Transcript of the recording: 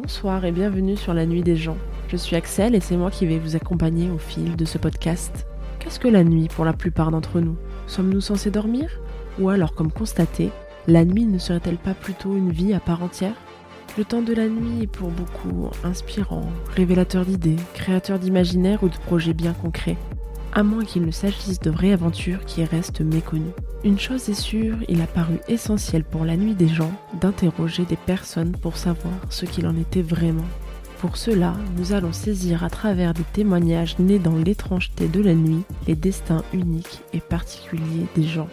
Bonsoir et bienvenue sur la nuit des gens. Je suis Axel et c'est moi qui vais vous accompagner au fil de ce podcast. Qu'est-ce que la nuit pour la plupart d'entre nous? Sommes-nous censés dormir? Ou alors, comme constaté, la nuit ne serait-elle pas plutôt une vie à part entière? Le temps de la nuit est pour beaucoup inspirant, révélateur d'idées, créateur d'imaginaires ou de projets bien concrets à moins qu'il ne s'agisse de vraies aventures qui restent méconnues. Une chose est sûre, il a paru essentiel pour la nuit des gens d'interroger des personnes pour savoir ce qu'il en était vraiment. Pour cela, nous allons saisir à travers des témoignages nés dans l'étrangeté de la nuit les destins uniques et particuliers des gens.